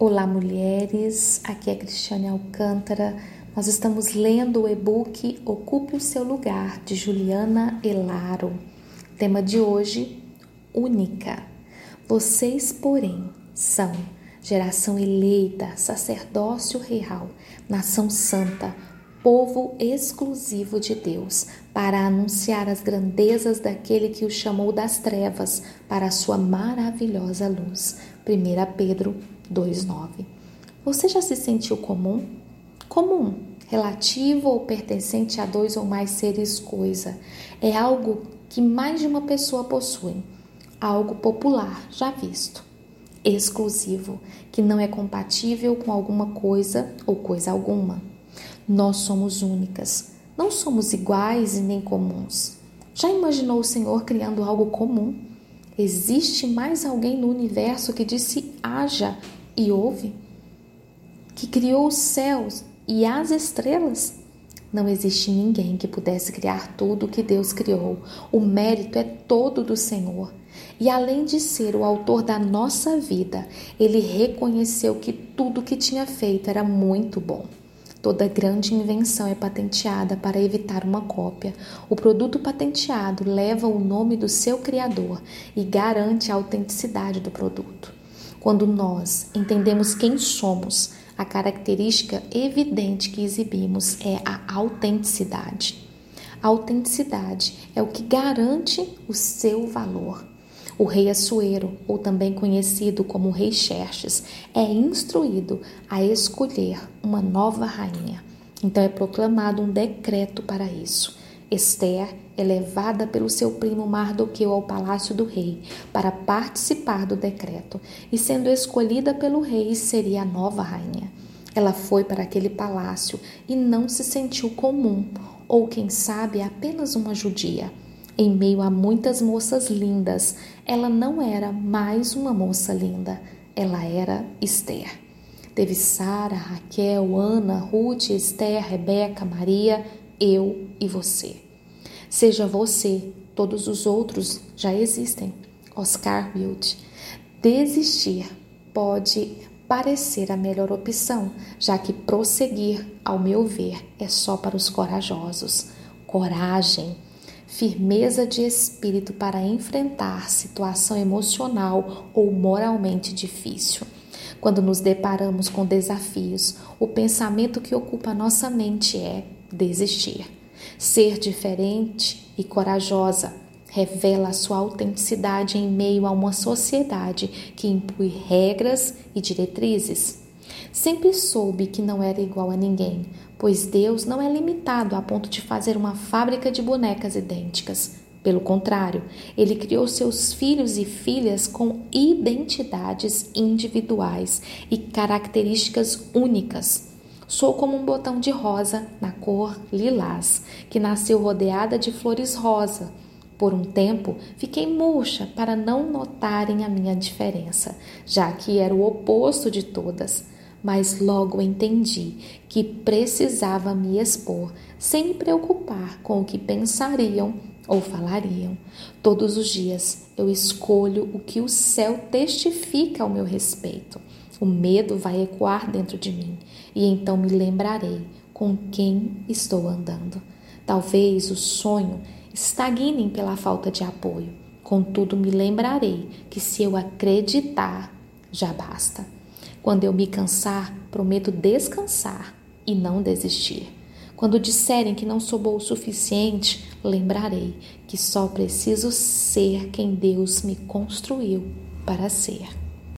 Olá, mulheres. Aqui é Cristiane Alcântara. Nós estamos lendo o e-book Ocupe o seu lugar de Juliana Elaro. Tema de hoje: única. Vocês, porém, são geração eleita, sacerdócio real, nação santa, povo exclusivo de Deus, para anunciar as grandezas daquele que o chamou das trevas para a sua maravilhosa luz. 1 Pedro 2:9. Você já se sentiu comum? Comum, relativo ou pertencente a dois ou mais seres coisa, é algo que mais de uma pessoa possui, algo popular, já visto, exclusivo, que não é compatível com alguma coisa ou coisa alguma. Nós somos únicas, não somos iguais e nem comuns. Já imaginou o Senhor criando algo comum? Existe mais alguém no universo que disse haja e ouve, que criou os céus e as estrelas. Não existe ninguém que pudesse criar tudo o que Deus criou. O mérito é todo do Senhor. E além de ser o autor da nossa vida, ele reconheceu que tudo que tinha feito era muito bom. Toda grande invenção é patenteada para evitar uma cópia. O produto patenteado leva o nome do seu criador e garante a autenticidade do produto. Quando nós entendemos quem somos, a característica evidente que exibimos é a autenticidade. A autenticidade é o que garante o seu valor. O rei Assuero, ou também conhecido como rei Xerxes, é instruído a escolher uma nova rainha. Então é proclamado um decreto para isso. Esther é levada pelo seu primo Mardoqueu ao palácio do rei para participar do decreto e, sendo escolhida pelo rei, seria a nova rainha. Ela foi para aquele palácio e não se sentiu comum, ou quem sabe apenas uma judia. Em meio a muitas moças lindas, ela não era mais uma moça linda, ela era Esther. Teve Sara, Raquel, Ana, Ruth, Esther, Rebeca, Maria eu e você. Seja você, todos os outros já existem. Oscar Wilde. Desistir pode parecer a melhor opção, já que prosseguir, ao meu ver, é só para os corajosos. Coragem, firmeza de espírito para enfrentar situação emocional ou moralmente difícil. Quando nos deparamos com desafios, o pensamento que ocupa nossa mente é desistir. Ser diferente e corajosa revela sua autenticidade em meio a uma sociedade que impõe regras e diretrizes. Sempre soube que não era igual a ninguém, pois Deus não é limitado a ponto de fazer uma fábrica de bonecas idênticas. Pelo contrário, ele criou seus filhos e filhas com identidades individuais e características únicas. Sou como um botão de rosa na cor lilás, que nasceu rodeada de flores rosa. Por um tempo fiquei murcha para não notarem a minha diferença, já que era o oposto de todas. Mas logo entendi que precisava me expor, sem me preocupar com o que pensariam ou falariam. Todos os dias eu escolho o que o céu testifica ao meu respeito. O medo vai ecoar dentro de mim e então me lembrarei com quem estou andando. Talvez o sonho estagne pela falta de apoio. Contudo, me lembrarei que se eu acreditar, já basta. Quando eu me cansar, prometo descansar e não desistir. Quando disserem que não sou boa o suficiente, lembrarei que só preciso ser quem Deus me construiu para ser.